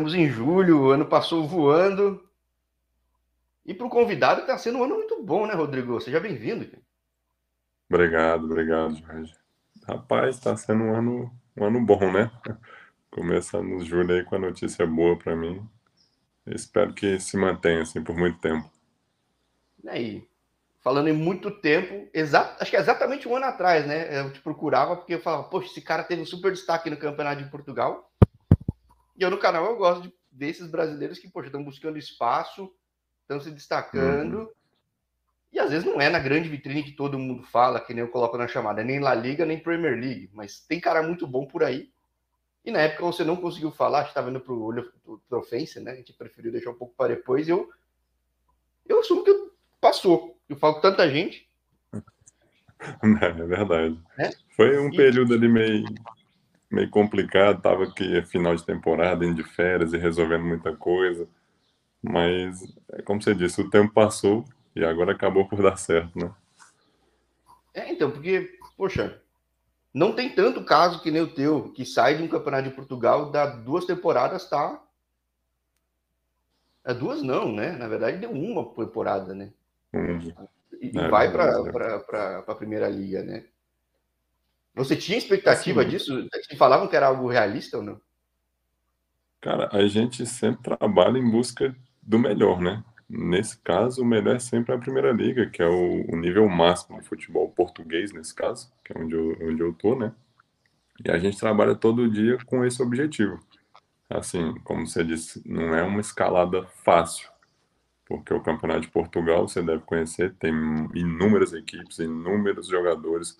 Estamos em julho, o ano passou voando. E para o convidado está sendo um ano muito bom, né, Rodrigo? Seja bem-vindo. Obrigado, obrigado, Jorge. Rapaz, está sendo um ano, um ano bom, né? Começando julho aí com a notícia boa para mim. espero que se mantenha assim por muito tempo. E aí, falando em muito tempo, exato, acho que é exatamente um ano atrás, né? Eu te procurava porque eu falava, poxa, esse cara teve um super destaque no Campeonato de Portugal. E eu no canal eu gosto de, desses brasileiros que, poxa, estão buscando espaço, estão se destacando. Uhum. E às vezes não é na grande vitrine que todo mundo fala, que nem eu coloco na chamada, nem La Liga, nem Premier League. Mas tem cara muito bom por aí. E na época você não conseguiu falar, estava indo para o olho trofense, né? A gente preferiu deixar um pouco para depois. Eu, eu assumo que passou. Eu falo com tanta gente. É verdade. É? Foi um e... período ali meio meio complicado, tava aqui final de temporada, indo de férias e resolvendo muita coisa. Mas, é como você disse, o tempo passou e agora acabou por dar certo, né? É, então, porque, poxa, não tem tanto caso que nem o teu, que sai de um campeonato de Portugal, dá duas temporadas, tá? É duas não, né? Na verdade, deu uma temporada, né? Hum. E, é, vai para a Primeira Liga, né? Você tinha expectativa assim, disso? Te falavam que era algo realista ou não? Cara, a gente sempre trabalha em busca do melhor, né? Nesse caso, o melhor é sempre a Primeira Liga, que é o, o nível máximo do futebol português, nesse caso, que é onde eu, onde eu tô, né? E a gente trabalha todo dia com esse objetivo. Assim, como você disse, não é uma escalada fácil, porque o Campeonato de Portugal, você deve conhecer, tem inúmeras equipes, inúmeros jogadores,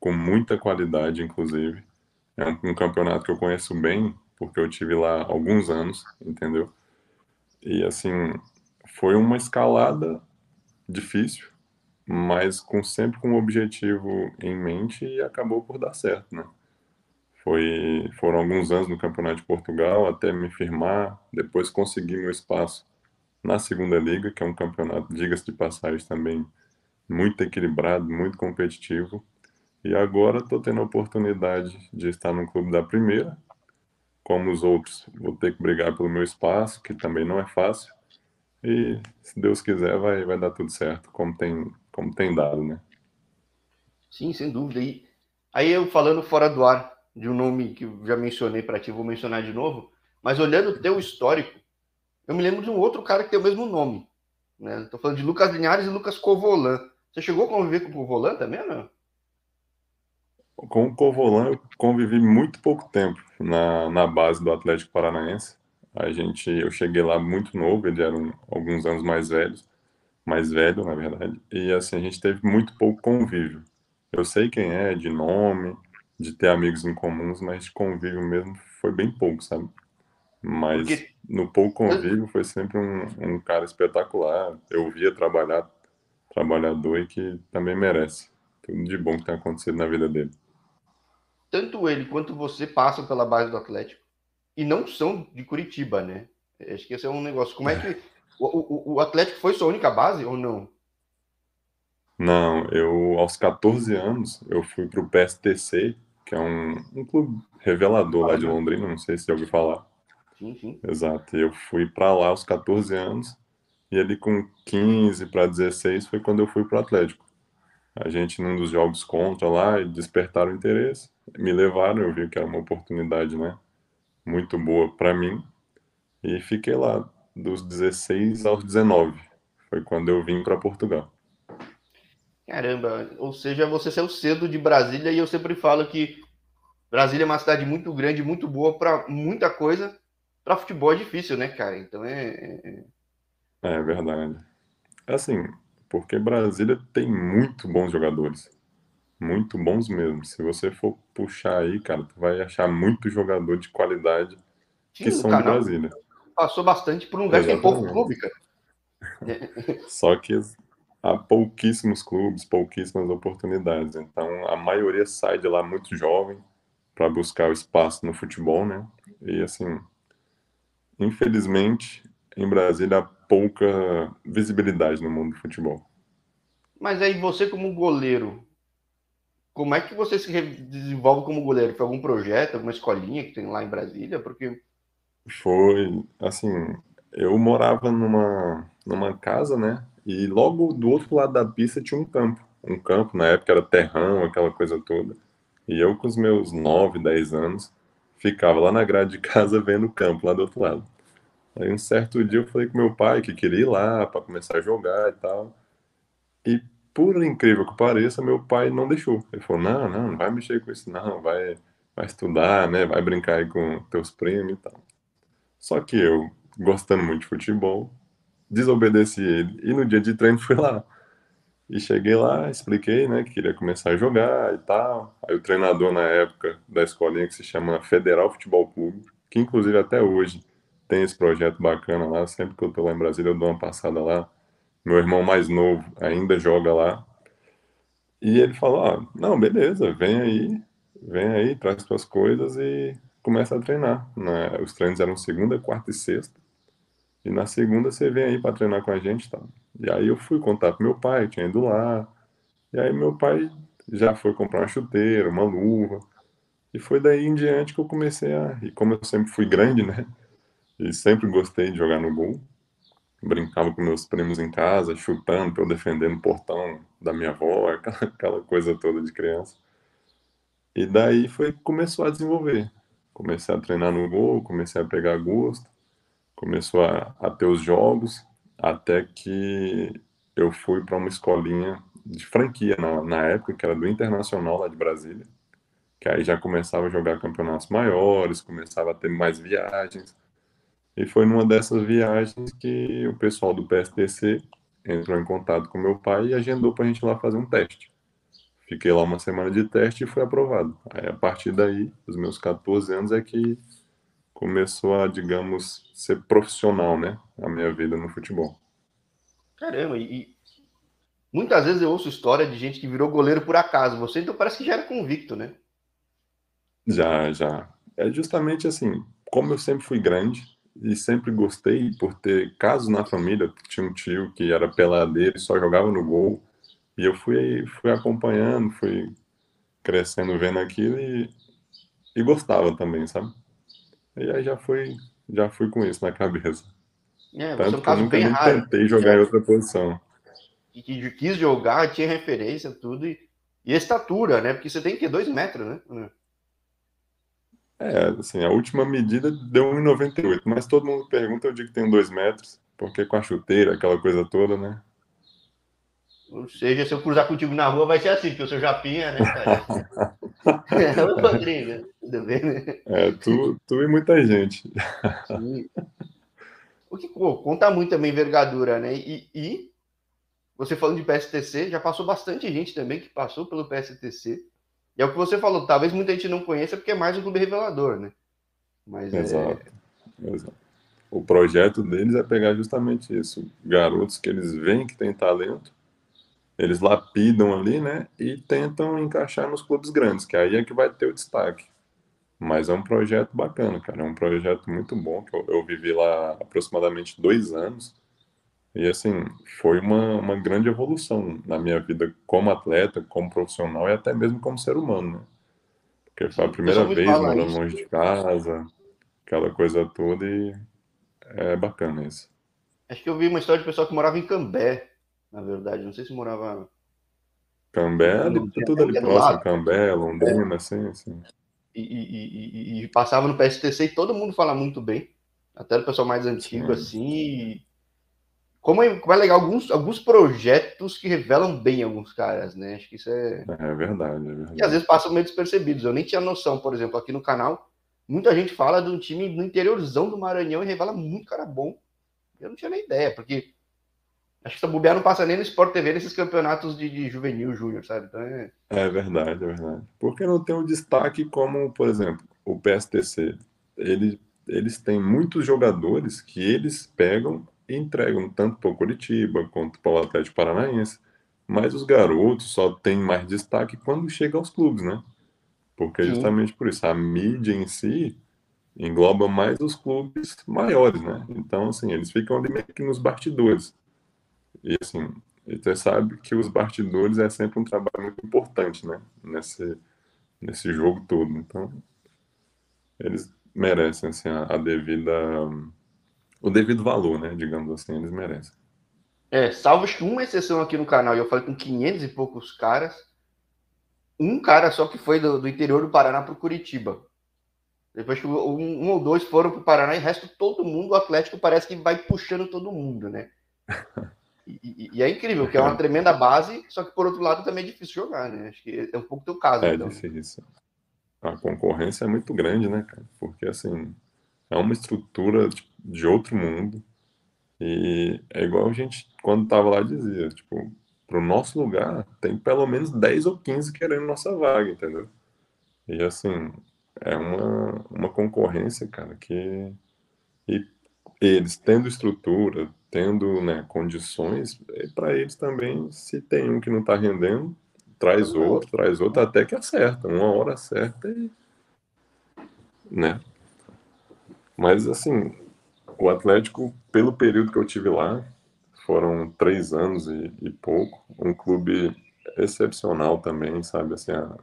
com muita qualidade, inclusive. É um, um, campeonato que eu conheço bem, porque eu tive lá alguns anos, entendeu? E assim, foi uma escalada difícil, mas com sempre com um objetivo em mente e acabou por dar certo, né? Foi, foram alguns anos no Campeonato de Portugal até me firmar, depois consegui meu espaço na Segunda Liga, que é um campeonato, diga-se de passagem, também muito equilibrado, muito competitivo. E agora estou tendo a oportunidade de estar no clube da primeira. Como os outros, vou ter que brigar pelo meu espaço, que também não é fácil. E se Deus quiser, vai, vai dar tudo certo, como tem, como tem dado, né? Sim, sem dúvida. E aí eu falando fora do ar de um nome que eu já mencionei para ti, vou mencionar de novo, mas olhando o teu histórico, eu me lembro de um outro cara que tem o mesmo nome. Né? Estou falando de Lucas Linhares e Lucas Covolan. Você chegou a conviver com o Covolan também, não? Com o Covolan eu convivi muito pouco tempo na, na base do Atlético Paranaense. A gente, eu cheguei lá muito novo, ele era um, alguns anos mais velhos, mais velho, na verdade. E assim, a gente teve muito pouco convívio. Eu sei quem é, de nome, de ter amigos em comuns, mas de convívio mesmo foi bem pouco, sabe? Mas Porque... no pouco convívio foi sempre um, um cara espetacular. Eu via trabalhar, trabalhador e que também merece. Tudo de bom que tem acontecido na vida dele tanto ele quanto você passam pela base do Atlético e não são de Curitiba, né? Acho que esse é um negócio. Como é que o, o, o Atlético foi sua única base ou não? Não, eu aos 14 anos eu fui para o PSTC, que é um, um clube revelador lá de Londrina, não sei se você ouviu falar. Sim, sim. Exato. Eu fui para lá aos 14 anos e ali com 15 para 16 foi quando eu fui para o Atlético. A gente num dos jogos contra lá e despertaram interesse me levaram, eu vi que era uma oportunidade, né, muito boa para mim, e fiquei lá dos 16 aos 19. Foi quando eu vim para Portugal. Caramba, ou seja, você saiu cedo de Brasília e eu sempre falo que Brasília é uma cidade muito grande, muito boa para muita coisa. Para futebol é difícil, né, cara? Então é, é. É, é verdade. Assim, porque Brasília tem muito bons jogadores. Muito bons mesmo. Se você for puxar aí, cara, tu vai achar muito jogador de qualidade que Sim, são de Brasília. Passou bastante por um lugar Exatamente. que tem pouco clube, cara. Só que há pouquíssimos clubes, pouquíssimas oportunidades. Então a maioria sai de lá muito jovem para buscar o espaço no futebol, né? E assim, infelizmente, em Brasília há pouca visibilidade no mundo do futebol. Mas aí você como goleiro, como é que você se desenvolve como goleiro? Foi algum projeto, alguma escolinha que tem lá em Brasília? Porque Foi, assim, eu morava numa, numa casa, né? E logo do outro lado da pista tinha um campo. Um campo, na época era terrão, aquela coisa toda. E eu, com os meus 9, 10 anos, ficava lá na grade de casa vendo o campo lá do outro lado. Aí um certo dia eu falei com meu pai que queria ir lá para começar a jogar e tal. E por incrível que pareça, meu pai não deixou. Ele falou: "Não, não, não vai mexer com isso não, vai vai estudar, né? Vai brincar aí com teus primos e tal". Só que eu, gostando muito de futebol, desobedeci ele e no dia de treino fui lá. E cheguei lá, expliquei, né, que queria começar a jogar e tal. Aí o treinador na época da escolinha que se chama Federal Futebol Clube, que inclusive até hoje tem esse projeto bacana lá, sempre que eu tô lá em Brasília eu dou uma passada lá. Meu irmão mais novo ainda joga lá. E ele falou: "Ah, não, beleza, vem aí, vem aí, traz suas coisas e começa a treinar". Né? Os treinos eram segunda, quarta e sexta. E na segunda você vem aí para treinar com a gente, tá? E aí eu fui contar pro meu pai, tinha ido lá. E aí meu pai já foi comprar uma chuteira, uma luva. E foi daí em diante que eu comecei a. E como eu sempre fui grande, né? E sempre gostei de jogar no gol. Brincava com meus primos em casa, chutando eu defender no portão da minha avó, aquela coisa toda de criança. E daí foi começou a desenvolver. Comecei a treinar no gol, comecei a pegar gosto, começou a, a ter os jogos, até que eu fui para uma escolinha de franquia na, na época, que era do Internacional lá de Brasília, que aí já começava a jogar campeonatos maiores, começava a ter mais viagens. E foi numa dessas viagens que o pessoal do PSTC entrou em contato com meu pai e agendou para a gente ir lá fazer um teste. Fiquei lá uma semana de teste e fui aprovado. Aí, a partir daí, dos meus 14 anos, é que começou a, digamos, ser profissional, né? A minha vida no futebol. Caramba, e muitas vezes eu ouço história de gente que virou goleiro por acaso. Você então parece que já era convicto, né? Já, já. É justamente assim, como eu sempre fui grande e sempre gostei por ter casos na família, tinha um tio que era peladeiro e só jogava no gol, e eu fui, fui acompanhando, fui crescendo vendo aquilo e, e gostava também, sabe? E aí já fui, já fui com isso na cabeça. É, Tanto é um caso bem raro. tentei jogar em outra posição. Que, que quis jogar, tinha referência, tudo. E, e estatura, né? Porque você tem que ter dois metros, né? É, assim, a última medida deu 1,98, mas todo mundo pergunta, eu digo que tenho dois metros, porque com a chuteira, aquela coisa toda, né? Ou seja, se eu cruzar contigo na rua, vai ser assim, porque eu sou japinha, né, cara? é, o Rodrigo, tudo bem, né? É, tu, tu e muita gente. Sim. O que pô, conta muito também envergadura, né? E, e, você falando de PSTC, já passou bastante gente também que passou pelo PSTC. É o que você falou, talvez muita gente não conheça porque é mais um clube revelador, né? Mas exato, é... exato. O projeto deles é pegar justamente isso, garotos que eles veem que têm talento eles lapidam ali, né? E tentam encaixar nos clubes grandes, que aí é que vai ter o destaque. Mas é um projeto bacana, cara. É um projeto muito bom, que eu, eu vivi lá aproximadamente dois anos. E, assim, foi uma, uma grande evolução na minha vida como atleta, como profissional e até mesmo como ser humano, né? Porque foi a primeira vez morando longe de casa, aquela coisa toda, e é bacana isso. Acho que eu vi uma história de pessoal que morava em Cambé, na verdade. Não sei se morava. Cambé, ali, tudo ali próximo, Cambé, Londrina, é. assim, assim. E, e, e, e, passava no PSTC e todo mundo fala muito bem. Até o pessoal mais antigo, Sim. assim. Como é, como é legal alguns, alguns projetos que revelam bem alguns caras, né? Acho que isso é. É verdade, é verdade. E às vezes passam meio despercebidos. Eu nem tinha noção, por exemplo, aqui no canal, muita gente fala de um time no interiorzão do Maranhão e revela muito cara bom. Eu não tinha nem ideia, porque Acho que essa bobear não passa nem no Sport TV nesses campeonatos de, de juvenil, júnior, sabe? Então é... é verdade, é verdade. Porque não tem um destaque como, por exemplo, o PSTC. Ele, eles têm muitos jogadores que eles pegam entregam tanto para o Curitiba quanto para o Atlético Paranaense. Mas os garotos só têm mais destaque quando chega aos clubes, né? Porque Sim. justamente por isso, a mídia em si engloba mais os clubes maiores, né? Então, assim, eles ficam ali meio que nos bastidores. E assim, você sabe que os bastidores é sempre um trabalho muito importante, né? Nesse, nesse jogo todo. Então, eles merecem assim, a, a devida o devido valor, né? Digamos assim, eles merecem. É, salvo uma exceção aqui no canal, e eu falei com 500 e poucos caras, um cara só que foi do, do interior do Paraná para o Curitiba. Depois que um, um, ou dois foram para o Paraná e o resto todo mundo, o Atlético parece que vai puxando todo mundo, né? E, e, é incrível, que é uma tremenda base, só que por outro lado também é difícil jogar, né? Acho que é um pouco teu caso. É então. difícil. A concorrência é muito grande, né, cara? Porque assim, é uma estrutura de outro mundo. E é igual a gente, quando tava lá, dizia, tipo, pro nosso lugar, tem pelo menos 10 ou 15 querendo nossa vaga, entendeu? E assim, é uma, uma concorrência, cara, que. E eles tendo estrutura, tendo né, condições, para eles também, se tem um que não está rendendo, traz outro, traz outro, até que acerta, uma hora certa e. Né? Mas assim, o Atlético, pelo período que eu tive lá, foram três anos e, e pouco, um clube excepcional também, sabe? Assim, a,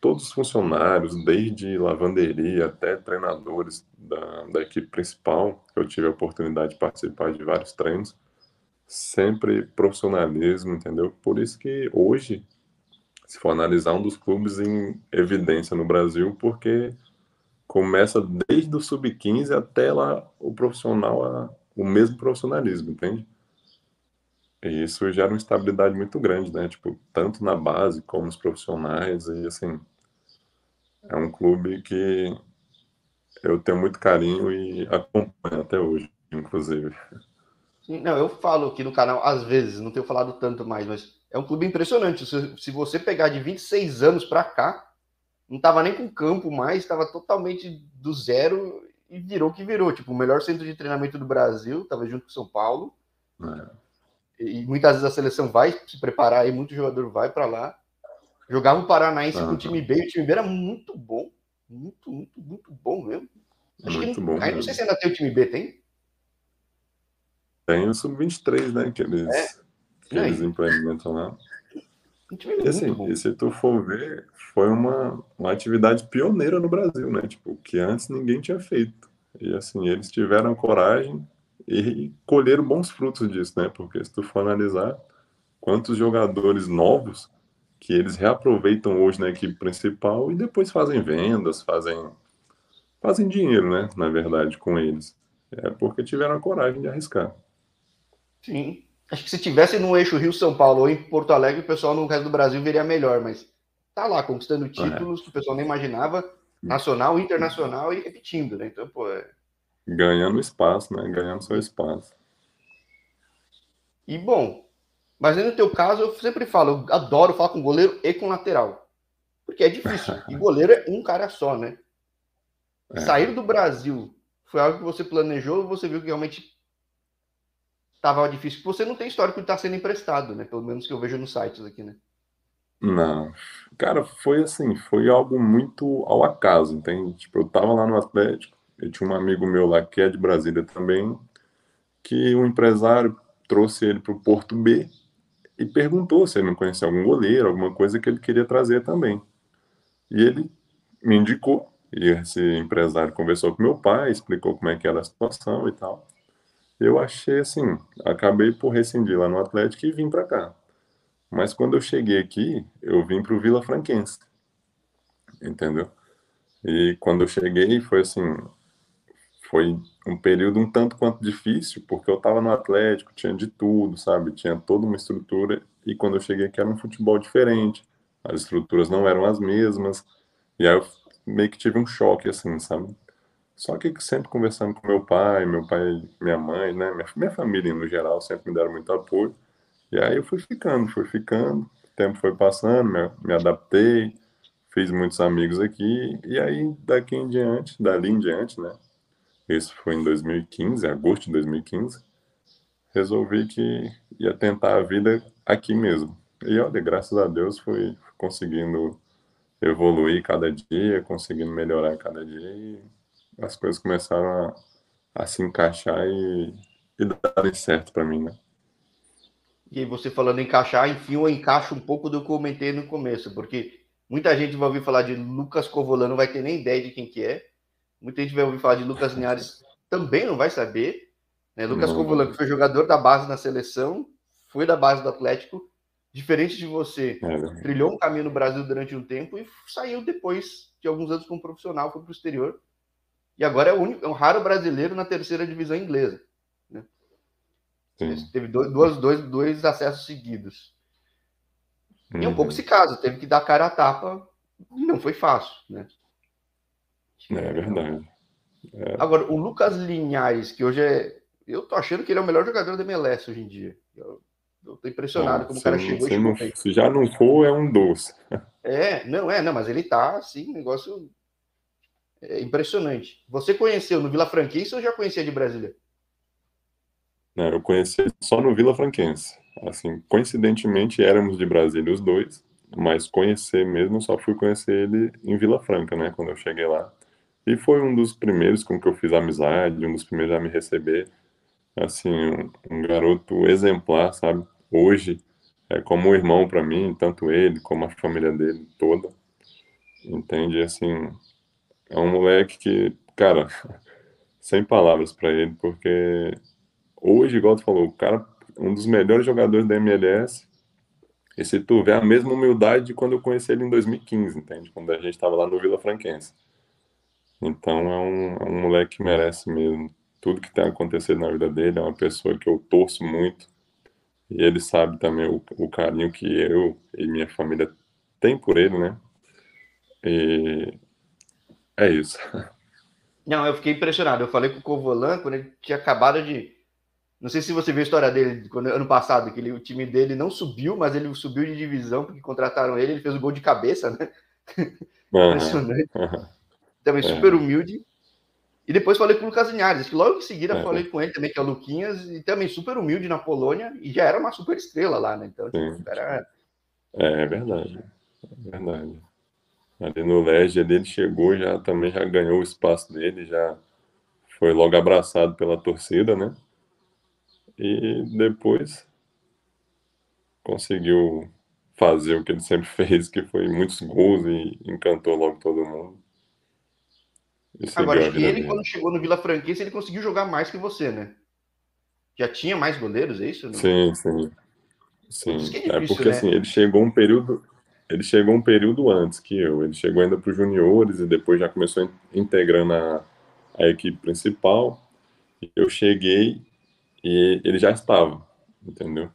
todos os funcionários, desde lavanderia até treinadores da, da equipe principal, eu tive a oportunidade de participar de vários treinos, sempre profissionalismo, entendeu? Por isso que hoje, se for analisar, um dos clubes em evidência no Brasil, porque começa desde o sub-15 até lá o profissional, a, o mesmo profissionalismo, entende? E isso gera uma estabilidade muito grande, né? Tipo, tanto na base como nos profissionais, e assim, é um clube que eu tenho muito carinho e acompanho até hoje, inclusive. Não, eu falo aqui no canal, às vezes, não tenho falado tanto mais, mas é um clube impressionante. Se, se você pegar de 26 anos para cá, não estava nem com campo mais, estava totalmente do zero e virou que virou. Tipo, o melhor centro de treinamento do Brasil, estava junto com São Paulo. É. E muitas vezes a seleção vai se preparar aí, muito jogador vai para lá. Jogava o Paranaense uhum. com o time B, o time B era muito bom. Muito, muito, muito bom mesmo. Acho muito que não, bom. Aí não sei se ainda tem o time B, tem? Tem o Sub-23, né? Que eles, é. que eles implementam lá. E, assim, e se tu for ver, foi uma, uma atividade pioneira no Brasil, né? Tipo, que antes ninguém tinha feito. E assim, eles tiveram coragem e colheram bons frutos disso, né? Porque se tu for analisar quantos jogadores novos que eles reaproveitam hoje na equipe principal e depois fazem vendas, fazem fazem dinheiro, né? Na verdade, com eles. É porque tiveram a coragem de arriscar. Sim. Acho que se tivesse no eixo Rio-São Paulo ou em Porto Alegre, o pessoal no resto do Brasil veria melhor, mas tá lá conquistando títulos é. que o pessoal nem imaginava, nacional, internacional e repetindo, né? Então, pô. É... Ganhando espaço, né? Ganhando seu espaço. E bom, mas no teu caso, eu sempre falo, eu adoro falar com goleiro e com lateral. Porque é difícil. E goleiro é um cara só, né? É. Sair do Brasil foi algo que você planejou ou você viu que realmente estava difícil. Você não tem histórico de estar tá sendo emprestado, né? Pelo menos que eu vejo nos sites aqui, né? Não. Cara, foi assim, foi algo muito ao acaso, entende? Tipo, eu tava lá no Atlético, eu tinha um amigo meu lá que é de Brasília também, que o um empresário trouxe ele para o Porto B e perguntou se ele não conhecia algum goleiro, alguma coisa que ele queria trazer também. E ele me indicou, e esse empresário conversou com meu pai, explicou como é que era a situação e tal eu achei assim, acabei por rescindir lá no Atlético e vim para cá. Mas quando eu cheguei aqui, eu vim para o Vila Franquense, entendeu? E quando eu cheguei, foi assim, foi um período um tanto quanto difícil, porque eu estava no Atlético, tinha de tudo, sabe? Tinha toda uma estrutura, e quando eu cheguei aqui era um futebol diferente, as estruturas não eram as mesmas, e aí eu meio que tive um choque, assim, sabe? Só que sempre conversando com meu pai, meu pai, minha mãe, né, minha, minha família no geral sempre me deram muito apoio. E aí eu fui ficando, fui ficando, o tempo foi passando, me, me adaptei, fiz muitos amigos aqui, e aí daqui em diante, dali em diante, né, isso foi em 2015, agosto de 2015, resolvi que ia tentar a vida aqui mesmo. E olha, graças a Deus fui conseguindo evoluir cada dia, conseguindo melhorar cada dia as coisas começaram a, a se encaixar e, e darem certo para mim, né? E aí você falando em encaixar, enfim, eu encaixo um pouco do que eu comentei no começo, porque muita gente vai ouvir falar de Lucas Covolano, não vai ter nem ideia de quem que é. Muita gente vai ouvir falar de Lucas Linhares, também não vai saber. Né? Lucas Covolan, que foi jogador da base na seleção, foi da base do Atlético, diferente de você, é. trilhou um caminho no Brasil durante um tempo e saiu depois de alguns anos como profissional, foi para o exterior. E agora é, o único, é um raro brasileiro na terceira divisão inglesa. Né? Teve dois, dois, dois, dois acessos seguidos. Uhum. E um pouco esse caso, teve que dar cara a tapa, não foi fácil, né? É verdade. É. Agora, o Lucas Linhares, que hoje é. Eu tô achando que ele é o melhor jogador da MLS hoje em dia. Eu, eu tô impressionado como o cara chegou se, não, se já não for, é um doce. É, não é, não, mas ele tá assim, negócio é impressionante. Você conheceu no Vila Franquense ou já conhecia de Brasília? Eu conheci só no Vila Franquense. Assim, coincidentemente éramos de Brasília os dois, mas conhecer mesmo só fui conhecer ele em Vila Franca, né, quando eu cheguei lá. E foi um dos primeiros com que eu fiz amizade, um dos primeiros a me receber. Assim, um, um garoto exemplar, sabe? Hoje é como um irmão para mim, tanto ele como a família dele toda. Entende? Assim, é um moleque que, cara, sem palavras para ele, porque hoje, igual tu falou, o cara, um dos melhores jogadores da MLS. E se tu vê a mesma humildade de quando eu conheci ele em 2015, entende? Quando a gente estava lá no Vila Franquense. Então é um, é um moleque que merece mesmo. Tudo que tem acontecido na vida dele é uma pessoa que eu torço muito. E ele sabe também o, o carinho que eu e minha família tem por ele, né? E é isso. Não, eu fiquei impressionado. Eu falei com o Covolan quando ele tinha acabado de. Não sei se você viu a história dele quando, ano passado, que ele, o time dele não subiu, mas ele subiu de divisão porque contrataram ele, ele fez o gol de cabeça, né? Uhum, Impressionante. Uhum. Também é. super humilde. E depois falei com o Lucas Linhares, que logo em seguida é. falei com ele também, que é o Luquinhas, e também super humilde na Polônia, e já era uma super estrela lá, né? Então, tipo, era... É, é verdade. É verdade. Ali no Lege ele chegou, já também já ganhou o espaço dele, já foi logo abraçado pela torcida, né? E depois conseguiu fazer o que ele sempre fez, que foi muitos gols e encantou logo todo mundo. Agora, acho que ele, quando chegou no Vila Franquense, ele conseguiu jogar mais que você, né? Já tinha mais goleiros, é isso? Sim, sim. Sim. É, difícil, é, porque né? assim, ele chegou um período. Ele chegou um período antes que eu. Ele chegou ainda para os juniores e depois já começou integrando a, a equipe principal. Eu cheguei e ele já estava, entendeu?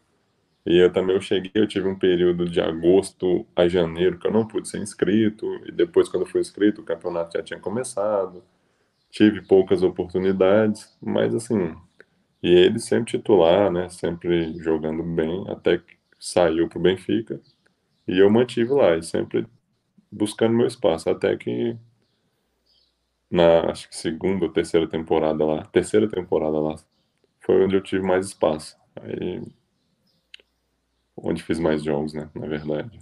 E eu também eu cheguei, eu tive um período de agosto a janeiro que eu não pude ser inscrito, e depois quando eu fui inscrito, o campeonato já tinha começado. Tive poucas oportunidades, mas assim, e ele sempre titular, né, sempre jogando bem, até que saiu pro Benfica, e eu mantive lá, e sempre buscando meu espaço, até que na acho que segunda ou terceira temporada lá, terceira temporada lá, foi onde eu tive mais espaço. Aí onde fiz mais jogos, né? Na verdade.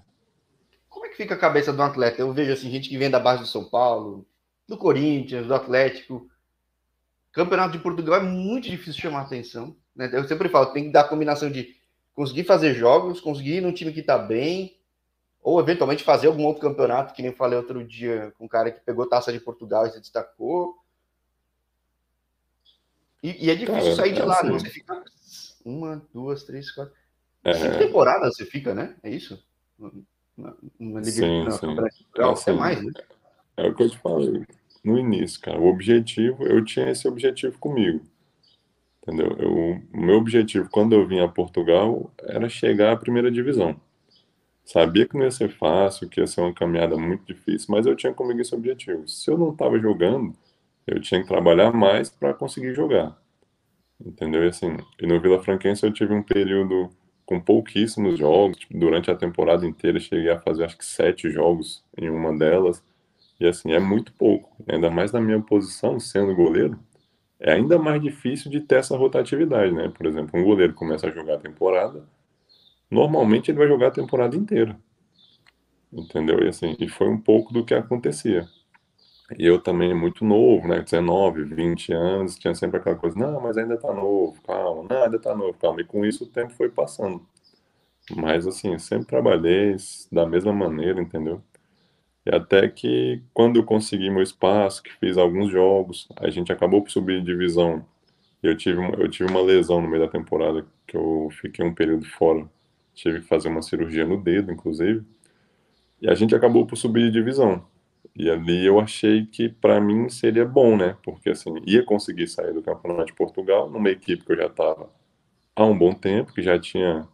Como é que fica a cabeça do atleta? Eu vejo assim, gente que vem da base do São Paulo, do Corinthians, do Atlético. Campeonato de Portugal é muito difícil chamar atenção. Né? Eu sempre falo, tem que dar a combinação de conseguir fazer jogos, conseguir ir num time que está bem, ou eventualmente fazer algum outro campeonato, que nem falei outro dia com um cara que pegou taça de Portugal e se destacou. E, e é difícil cara, sair de é lá, né? assim. né? Você fica uma, duas, três, quatro. É... Cinco temporadas você fica, né? É isso? Uma liga sim, sim. É, é mais, né? É o que eu te falei no início, cara. O objetivo, eu tinha esse objetivo comigo. Entendeu? Eu, o meu objetivo quando eu vim a Portugal era chegar à primeira divisão. Sabia que não ia ser fácil, que ia ser uma caminhada muito difícil, mas eu tinha comigo esse objetivo. Se eu não estava jogando, eu tinha que trabalhar mais para conseguir jogar. Entendeu? E assim, e no Vila Franquense eu tive um período com pouquíssimos jogos. Tipo, durante a temporada inteira cheguei a fazer acho que sete jogos em uma delas. E assim, é muito pouco. Ainda mais na minha posição, sendo goleiro, é ainda mais difícil de ter essa rotatividade, né? Por exemplo, um goleiro começa a jogar a temporada, normalmente ele vai jogar a temporada inteira. Entendeu? E assim, e foi um pouco do que acontecia. E eu também muito novo, né? 19, 20 anos, tinha sempre aquela coisa, não, mas ainda tá novo, calma, não, ainda tá novo, calma. E com isso o tempo foi passando. Mas assim, sempre trabalhei da mesma maneira, entendeu? E até que quando eu consegui meu espaço, que fiz alguns jogos, a gente acabou por subir de divisão. Eu tive, eu tive uma lesão no meio da temporada, que eu fiquei um período fora. Tive que fazer uma cirurgia no dedo, inclusive. E a gente acabou por subir de divisão. E ali eu achei que para mim seria bom, né? Porque assim, ia conseguir sair do Campeonato de Portugal numa equipe que eu já estava há um bom tempo, que já tinha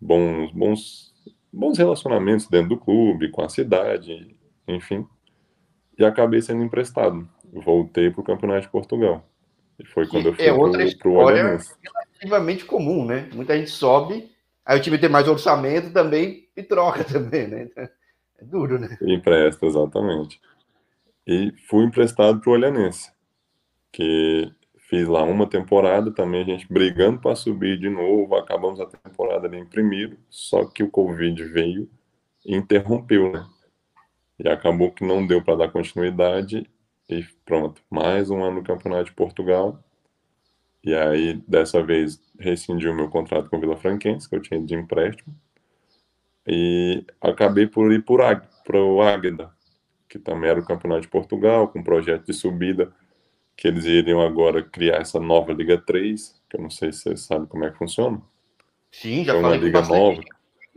bons, bons, bons relacionamentos dentro do clube, com a cidade, enfim. E acabei sendo emprestado. Voltei para o Campeonato de Portugal. E foi quando eu fui é outra pro, pro Olhanense. relativamente comum, né? Muita gente sobe, aí o time tem mais orçamento também e troca também, né? É duro, né? Empresta, exatamente. E fui emprestado para o Olhanense, que fiz lá uma temporada também, a gente brigando para subir de novo, acabamos a temporada ali em primeiro, só que o Covid veio e interrompeu, né? E acabou que não deu para dar continuidade e pronto, mais um ano no Campeonato de Portugal. E aí, dessa vez, rescindi o meu contrato com o Vila Franquense, que eu tinha de empréstimo. E acabei por ir para o Águeda, que também era o Campeonato de Portugal, com um projeto de subida, que eles iriam agora criar essa nova Liga 3, que eu não sei se você sabe como é que funciona. Sim, já é falei uma Liga nova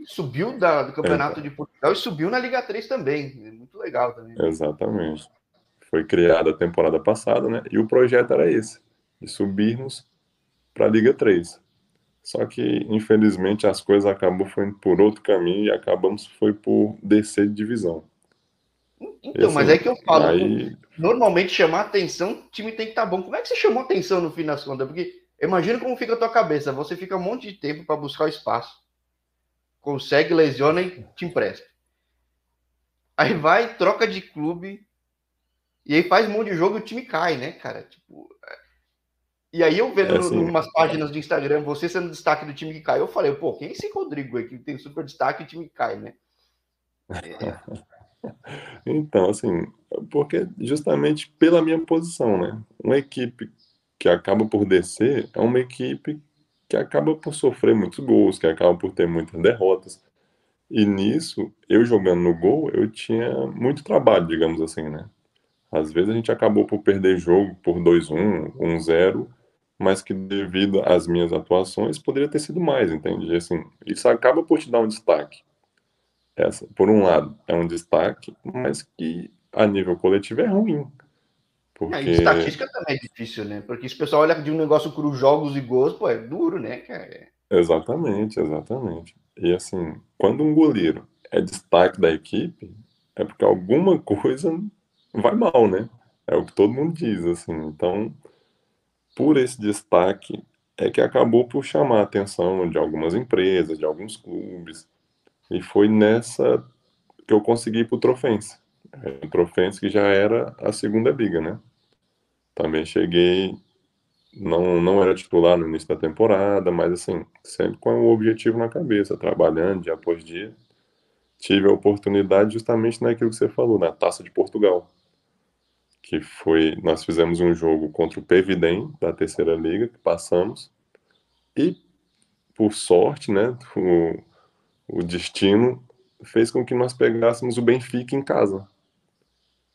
subiu da, do Campeonato é. de Portugal e subiu na Liga 3 também. É muito legal também. Exatamente. Foi criada a temporada passada, né? E o projeto era esse, de subirmos para a Liga 3. Só que, infelizmente, as coisas acabam foi por outro caminho e acabamos foi por descer de divisão. Então, mas é que eu falo, aí... normalmente chamar atenção, o time tem que estar tá bom. Como é que você chamou atenção no fim das contas? Porque imagina como fica a tua cabeça. Você fica um monte de tempo para buscar o espaço consegue, lesiona e te empresta. Aí vai, troca de clube, e aí faz um monte de jogo e o time cai, né, cara? Tipo. E aí eu vendo é assim, umas páginas do Instagram, você sendo destaque do time que cai, eu falei, pô, quem é esse Rodrigo aí que tem super destaque e o time que cai, né? É. então, assim, porque justamente pela minha posição, né? Uma equipe que acaba por descer é uma equipe que acaba por sofrer muitos gols, que acaba por ter muitas derrotas. E nisso, eu jogando no gol, eu tinha muito trabalho, digamos assim, né? Às vezes a gente acabou por perder jogo por 2-1, 1-0, mas que devido às minhas atuações poderia ter sido mais, entende? Assim, isso acaba por te dar um destaque. Essa, por um lado, é um destaque, mas que a nível coletivo é ruim, porque... É, estatística também é difícil, né? Porque se o pessoal olha de um negócio cru, jogos e gols, pô, é duro, né, cara? Exatamente, exatamente. E assim, quando um goleiro é destaque da equipe, é porque alguma coisa vai mal, né? É o que todo mundo diz, assim. Então, por esse destaque, é que acabou por chamar a atenção de algumas empresas, de alguns clubes. E foi nessa que eu consegui ir pro Trofense. É, o Trofense que já era a segunda liga, né? Também cheguei, não, não era titular no início da temporada, mas assim, sempre com o objetivo na cabeça, trabalhando dia após dia. Tive a oportunidade justamente naquilo que você falou, na Taça de Portugal. Que foi, nós fizemos um jogo contra o Pevidem, da terceira liga, que passamos. E, por sorte, né, o, o destino fez com que nós pegássemos o Benfica em casa.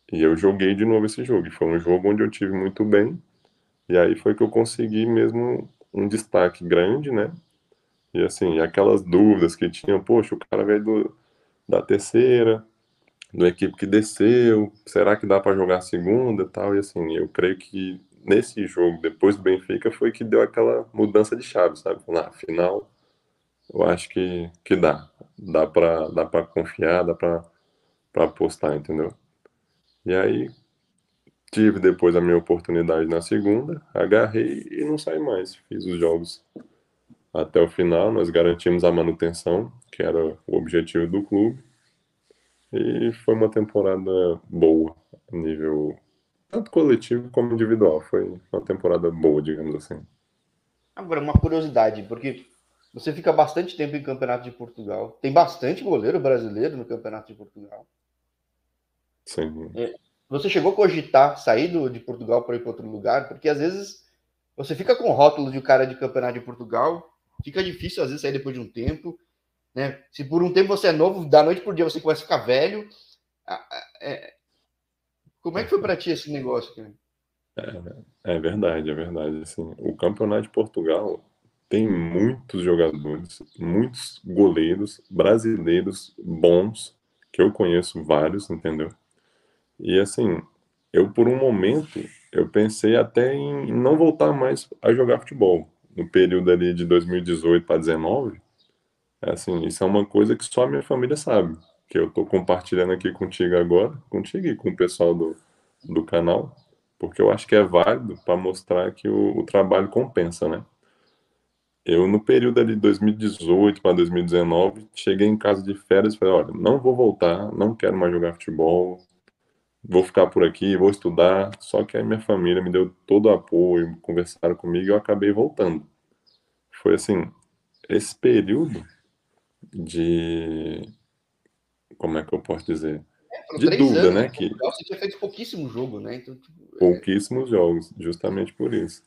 E eu joguei de novo esse jogo. E foi um jogo onde eu tive muito bem. E aí foi que eu consegui mesmo um destaque grande, né? E assim, aquelas dúvidas que tinham, poxa, o cara veio do, da terceira, do equipe que desceu, será que dá para jogar segunda e tal? E assim, eu creio que nesse jogo, depois do Benfica, foi que deu aquela mudança de chave, sabe? Na ah, final, eu acho que, que dá. Dá para dá confiar, dá para apostar, entendeu? E aí tive depois a minha oportunidade na segunda, agarrei e não saí mais. Fiz os jogos até o final, nós garantimos a manutenção, que era o objetivo do clube. E foi uma temporada boa, a nível tanto coletivo como individual. Foi uma temporada boa, digamos assim. Agora, uma curiosidade, porque você fica bastante tempo em Campeonato de Portugal. Tem bastante goleiro brasileiro no Campeonato de Portugal. Sim. É, você chegou a cogitar sair do, de Portugal para ir para outro lugar? Porque às vezes você fica com o rótulo de cara de campeonato de Portugal, fica difícil às vezes sair depois de um tempo. Né? Se por um tempo você é novo, da noite por dia você começa a ficar velho, É, como é que foi para ti esse negócio, cara? É, é verdade, é verdade. Assim, o campeonato de Portugal tem muitos jogadores, muitos goleiros brasileiros bons, que eu conheço vários, entendeu? E assim, eu por um momento, eu pensei até em não voltar mais a jogar futebol. No período ali de 2018 para 2019, assim, isso é uma coisa que só a minha família sabe, que eu estou compartilhando aqui contigo agora, contigo e com o pessoal do, do canal, porque eu acho que é válido para mostrar que o, o trabalho compensa, né? Eu, no período ali de 2018 para 2019, cheguei em casa de férias e falei: olha, não vou voltar, não quero mais jogar futebol, vou ficar por aqui, vou estudar. Só que a minha família me deu todo o apoio, conversaram comigo e eu acabei voltando. Foi assim: esse período de. Como é que eu posso dizer? É, de dúvida, anos, né? Que... Você tinha feito pouquíssimo jogo, né? Então, tipo, é pouquíssimos jogos, justamente por isso.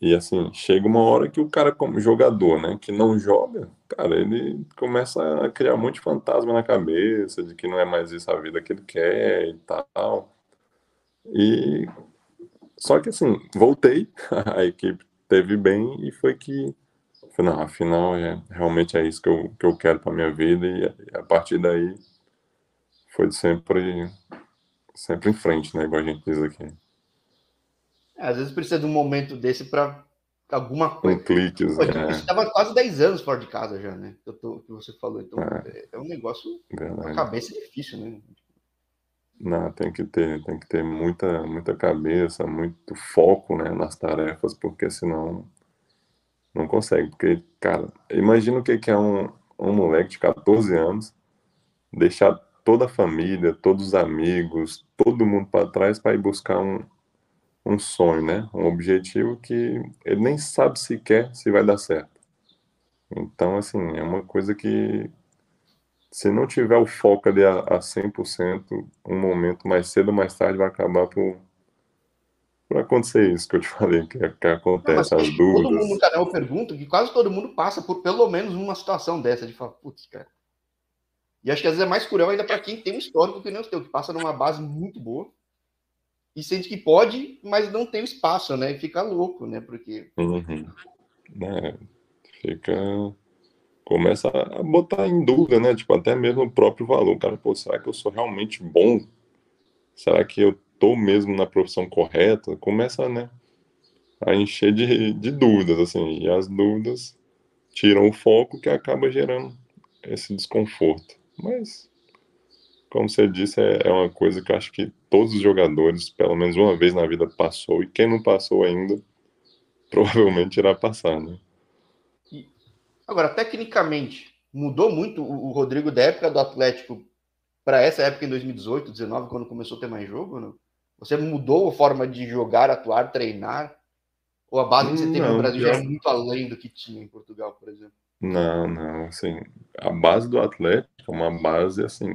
E assim, chega uma hora que o cara, como jogador, né, que não joga, cara, ele começa a criar um monte de fantasma na cabeça, de que não é mais isso a vida que ele quer e tal. E só que assim, voltei, a equipe teve bem e foi que não, afinal é, realmente é isso que eu, que eu quero para minha vida e, a partir daí foi sempre sempre em frente, né, igual a gente diz aqui. Às vezes precisa de um momento desse para alguma coisa. Um clique, Pô, é. estava quase 10 anos fora de casa já, né? Que, tô, que você falou. Então, é, é, é um negócio. A cabeça difícil, né? Não, tem que ter, tem que ter muita, muita cabeça, muito foco, né, nas tarefas, porque senão não consegue. Porque, cara, imagina o que é um, um moleque de 14 anos deixar toda a família, todos os amigos, todo mundo para trás para ir buscar um, um sonho, né? Um objetivo que ele nem sabe sequer se vai dar certo. Então, assim, é uma coisa que se não tiver o foco ali a, a 100%, um momento mais cedo ou mais tarde vai acabar por, por acontecer isso que eu te falei, que, que acontece, não, as dúvidas. Todo mundo no canal pergunta que quase todo mundo passa por pelo menos uma situação dessa, de falar, putz, cara. E acho que às vezes é mais cruel ainda para quem tem um histórico que nem o teu, que passa numa base muito boa e sente que pode, mas não tem espaço, né? E fica louco, né? Porque. Uhum. É, fica. Começa a botar em dúvida, né? Tipo, até mesmo o próprio valor. Cara, pô, será que eu sou realmente bom? Será que eu tô mesmo na profissão correta? Começa, né? A encher de, de dúvidas, assim. E as dúvidas tiram o foco que acaba gerando esse desconforto. Mas como você disse, é, é uma coisa que acho que todos os jogadores, pelo menos uma vez na vida, passou. E quem não passou ainda, provavelmente irá passar, né? Agora, tecnicamente, mudou muito o Rodrigo da época do Atlético para essa época em 2018, 2019, quando começou a ter mais jogo? Não? Você mudou a forma de jogar, atuar, treinar? Ou a base que você tem no Brasil já é muito além do que tinha em Portugal, por exemplo? Não, não, assim, a base do Atlético é uma base, assim,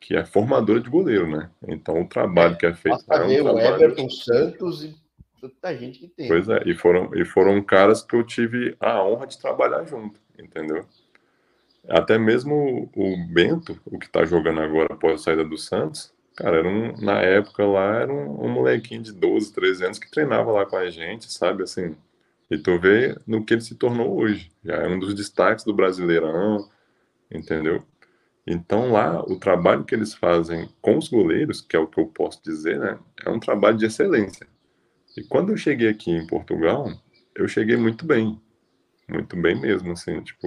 que é formadora de goleiro, né? Então o trabalho que é feito é um o trabalho... Everton Santos e tanta gente que tem. Pois é, e foram, e foram caras que eu tive a honra de trabalhar junto, entendeu? Até mesmo o Bento, o que está jogando agora após a saída do Santos, cara, era um, na época lá era um, um, molequinho de 12, 13 anos que treinava lá com a gente, sabe, assim, e tu vê no que ele se tornou hoje, já é um dos destaques do Brasileirão, entendeu? Então lá, o trabalho que eles fazem com os goleiros, que é o que eu posso dizer, né, é um trabalho de excelência. E quando eu cheguei aqui em Portugal, eu cheguei muito bem, muito bem mesmo, assim, tipo,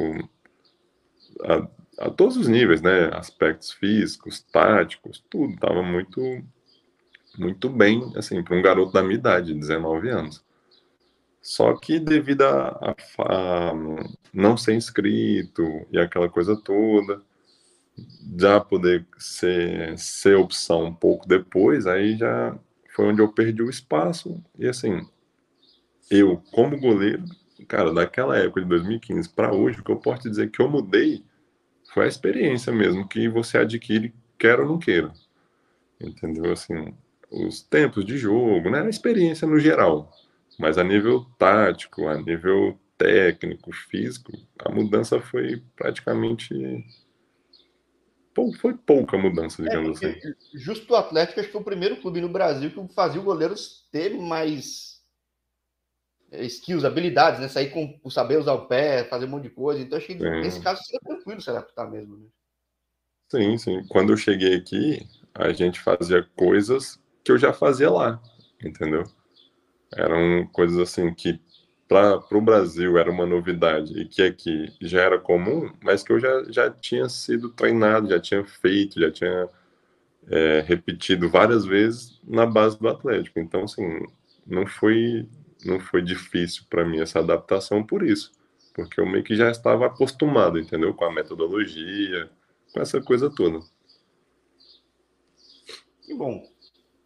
a, a todos os níveis, né, aspectos físicos, táticos, tudo, tava muito, muito bem, assim, para um garoto da minha idade, 19 anos. Só que devido a, a, a não ser inscrito e aquela coisa toda, já poder ser, ser opção um pouco depois, aí já foi onde eu perdi o espaço. E assim, eu, como goleiro, cara, daquela época de 2015 para hoje, o que eu posso dizer que eu mudei foi a experiência mesmo que você adquire, quer ou não queira. Entendeu? Assim, os tempos de jogo, né? A experiência no geral. Mas a nível tático, a nível técnico, físico, a mudança foi praticamente foi pouca mudança, é, digamos é, assim. Justo o Atlético, acho que foi o primeiro clube no Brasil que fazia o goleiro ter mais skills, habilidades, né? Sair com o saber usar o pé, fazer um monte de coisa. Então, acho que sim. nesse caso seria tranquilo se adaptar mesmo. Né? Sim, sim. Quando eu cheguei aqui, a gente fazia coisas que eu já fazia lá, entendeu? Eram coisas assim que para o Brasil era uma novidade e que aqui já era comum, mas que eu já, já tinha sido treinado, já tinha feito, já tinha é, repetido várias vezes na base do Atlético. Então, assim, não foi, não foi difícil para mim essa adaptação por isso, porque eu meio que já estava acostumado, entendeu? Com a metodologia, com essa coisa toda. Que bom.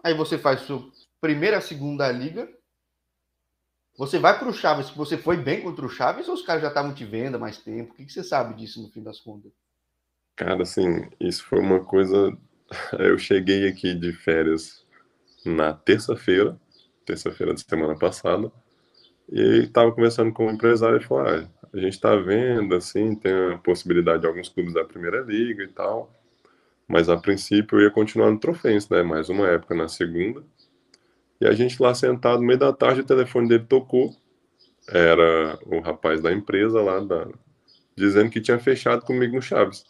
Aí você faz sua primeira, segunda liga, você vai para o Chaves, você foi bem contra o Chaves ou os caras já estavam te vendo há mais tempo? O que, que você sabe disso no fim das contas? Cara, assim, isso foi uma coisa. Eu cheguei aqui de férias na terça-feira, terça-feira da semana passada, e estava conversando com o um empresário e falou: ah, a gente está vendo, assim, tem a possibilidade de alguns clubes da primeira liga e tal, mas a princípio eu ia continuar no Trofense, né? Mais uma época na segunda. E a gente lá sentado no meio da tarde, o telefone dele tocou. Era o rapaz da empresa lá, da... dizendo que tinha fechado comigo no Chaves.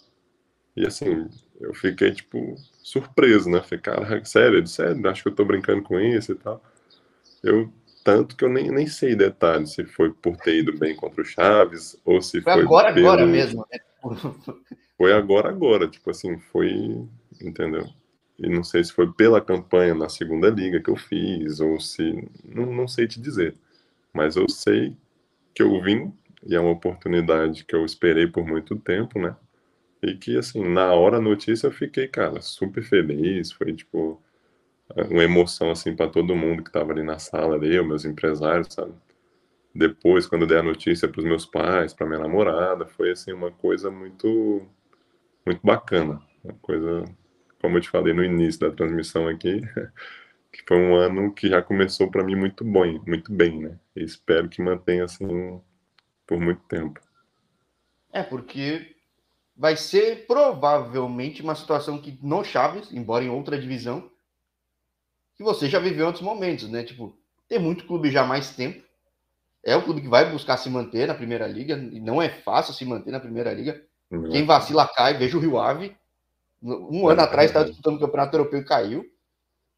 E assim, eu fiquei, tipo, surpreso, né? Falei, cara, sério? sério? Acho que eu tô brincando com isso e tal. Eu, tanto que eu nem, nem sei detalhes, se foi por ter ido bem contra o Chaves, ou se foi... Foi agora, pelo... agora mesmo, né? Foi agora, agora. Tipo assim, foi... Entendeu? E não sei se foi pela campanha na segunda liga que eu fiz, ou se. Não, não sei te dizer. Mas eu sei que eu vim, e é uma oportunidade que eu esperei por muito tempo, né? E que, assim, na hora a notícia eu fiquei, cara, super feliz. Foi, tipo, uma emoção, assim, para todo mundo que tava ali na sala, eu, meus empresários, sabe? Depois, quando eu dei a notícia para os meus pais, para minha namorada, foi, assim, uma coisa muito, muito bacana. Uma coisa como eu te falei no início da transmissão aqui, que foi um ano que já começou para mim muito bom, muito bem, né? E espero que mantenha assim por muito tempo. É, porque vai ser provavelmente uma situação que no Chaves, embora em outra divisão, que você já viveu outros momentos, né? Tipo, tem muito clube já há mais tempo. É o clube que vai buscar se manter na primeira liga, e não é fácil se manter na primeira liga. Quem vacila cai, veja o Rio Ave, um ano atrás estava disputando o Campeonato Europeu e caiu.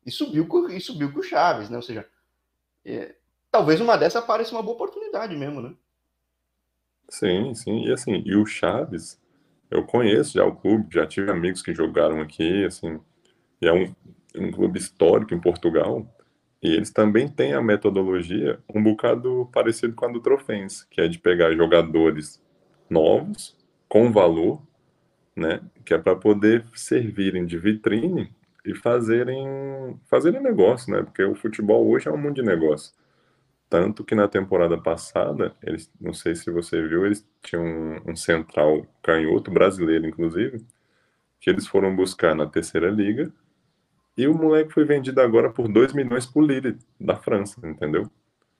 E subiu, com, e subiu com o Chaves, né? Ou seja, é, talvez uma dessa pareça uma boa oportunidade mesmo, né? Sim, sim. E assim, e o Chaves, eu conheço já o clube, já tive amigos que jogaram aqui, assim, e é um, um clube histórico em Portugal. E eles também têm a metodologia um bocado parecido com a do Trofense, que é de pegar jogadores novos, com valor, né? Que é para poder servirem de vitrine e fazerem, fazerem negócio, né? Porque o futebol hoje é um mundo de negócio. Tanto que na temporada passada, eles, não sei se você viu, eles tinham um, um central canhoto, brasileiro inclusive, que eles foram buscar na terceira liga, e o moleque foi vendido agora por 2 milhões por Lille, da França, entendeu?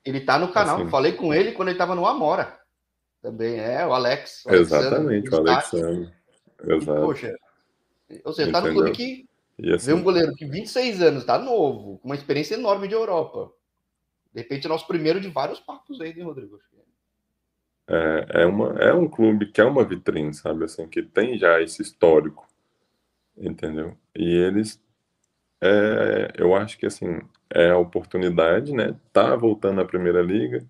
Ele tá no canal, assim, falei com ele quando ele tava no Amora. Também é, o Alex. O Exatamente, o Alexandre. Exato. E, poxa, ou seja, tá no clube que e assim, vê um goleiro que 26 anos, tá novo, com uma experiência enorme de Europa. De repente, é nosso primeiro de vários papos aí, né, Rodrigo? É, é, uma, é um clube que é uma vitrine, sabe? Assim, que tem já esse histórico, entendeu? E eles, é, eu acho que assim, é a oportunidade, né? Tá voltando à Primeira Liga,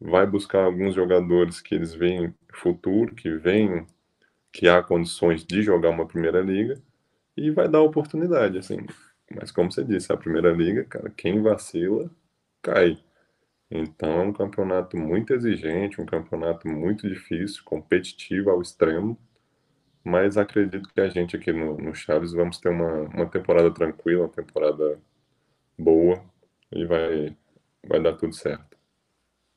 vai buscar alguns jogadores que eles veem futuro, que veem que há condições de jogar uma primeira liga e vai dar oportunidade, assim. Mas como você disse, a primeira liga, cara, quem vacila cai. Então é um campeonato muito exigente, um campeonato muito difícil, competitivo ao extremo. Mas acredito que a gente aqui no, no Chaves vamos ter uma, uma temporada tranquila, uma temporada boa e vai, vai dar tudo certo.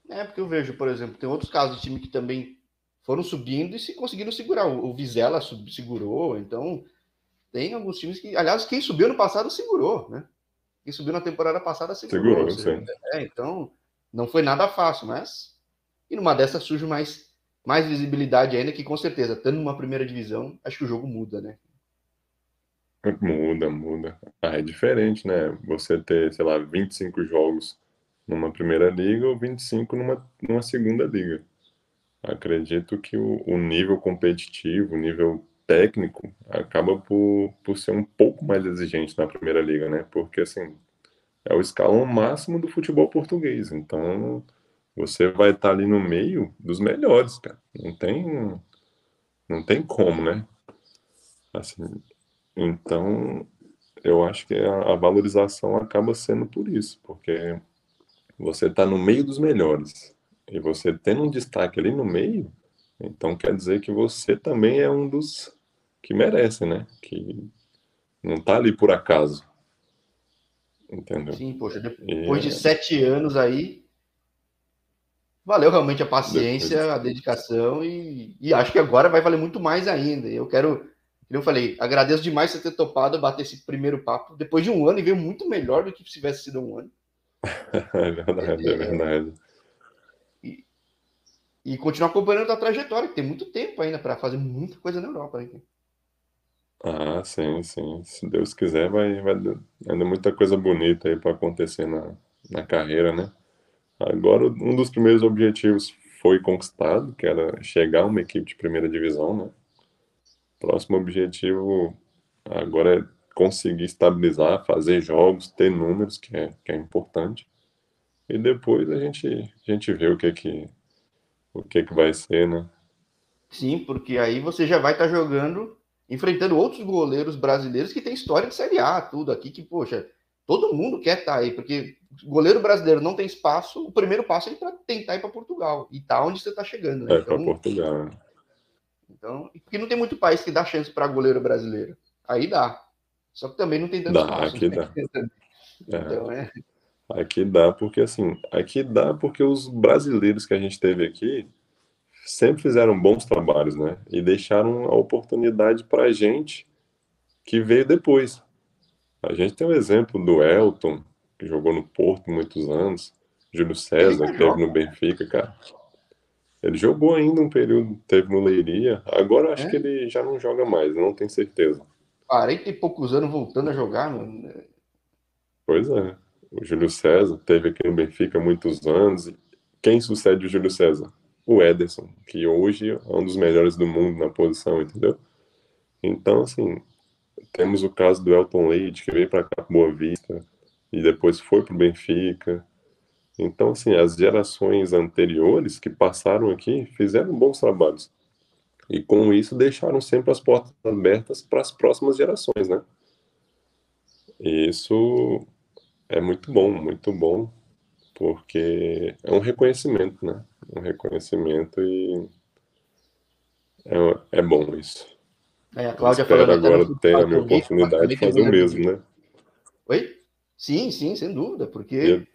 É, porque eu vejo, por exemplo, tem outros casos de time que também foram subindo e se conseguiram segurar. O, Vizela sub, segurou, então tem alguns times que, aliás, quem subiu no passado segurou, né? Quem subiu na temporada passada segurou. segurou é, então, não foi nada fácil, mas e numa dessas surge mais mais visibilidade ainda que com certeza, estando numa primeira divisão, acho que o jogo muda, né? Muda, muda. Ah, é diferente, né? Você ter, sei lá, 25 jogos numa primeira liga ou 25 numa, numa segunda liga. Acredito que o, o nível competitivo, o nível técnico, acaba por, por ser um pouco mais exigente na primeira liga, né? Porque, assim, é o escalão máximo do futebol português. Então, você vai estar ali no meio dos melhores, cara. Não tem, não tem como, né? Assim, então, eu acho que a, a valorização acaba sendo por isso, porque você está no meio dos melhores e você tendo um destaque ali no meio, então quer dizer que você também é um dos que merece, né? Que não está ali por acaso. Entendeu? Sim, poxa, depois e, de sete anos aí, valeu realmente a paciência, a dedicação e, e acho que agora vai valer muito mais ainda. Eu quero, como eu falei, agradeço demais você ter topado bater esse primeiro papo depois de um ano e veio muito melhor do que se tivesse sido um ano. é verdade, é, é verdade. E, e continuar acompanhando a trajetória, que tem muito tempo ainda para fazer muita coisa na Europa. Né? Ah, sim, sim. Se Deus quiser, vai, vai ainda muita coisa bonita aí para acontecer na, na carreira, né? Agora, um dos primeiros objetivos foi conquistado, que era chegar a uma equipe de primeira divisão, né? Próximo objetivo agora é conseguir estabilizar, fazer jogos, ter números, que é, que é importante. E depois a gente, a gente vê o que que, o que que vai ser, né? Sim, porque aí você já vai estar tá jogando enfrentando outros goleiros brasileiros que têm história de Série A, tudo aqui, que, poxa, todo mundo quer estar tá aí, porque goleiro brasileiro não tem espaço, o primeiro passo é para tentar ir para Portugal, e tá onde você está chegando, né? É, então, para Portugal. Né? Então, porque não tem muito país que dá chance para goleiro brasileiro. Aí dá. Só que também não tem tanto dá, espaço. Aqui dá. então, é. Aqui dá, porque assim, aqui dá porque os brasileiros que a gente teve aqui, sempre fizeram bons trabalhos, né? E deixaram a oportunidade para a gente que veio depois. A gente tem o exemplo do Elton, que jogou no Porto muitos anos, Júlio César, que teve no Benfica, cara. Ele jogou ainda um período, teve no Leiria. Agora acho é? que ele já não joga mais, não tenho certeza. 40 e poucos anos voltando a jogar, mano. Pois é. O Júlio César teve aqui no Benfica muitos anos. Quem sucede o Júlio César? o Ederson, que hoje é um dos melhores do mundo na posição, entendeu? Então, assim, temos o caso do Elton Leite, que veio para cá Boa Vista e depois foi para o Benfica. Então, assim, as gerações anteriores que passaram aqui fizeram bons trabalhos. E com isso deixaram sempre as portas abertas para as próximas gerações, né? E isso é muito bom, muito bom, porque é um reconhecimento, né? um reconhecimento e é, é bom isso. É, a Cláudia Espero agora ter a minha oportunidade de fazer o mesmo, né? Oi? Sim, sim, sem dúvida, porque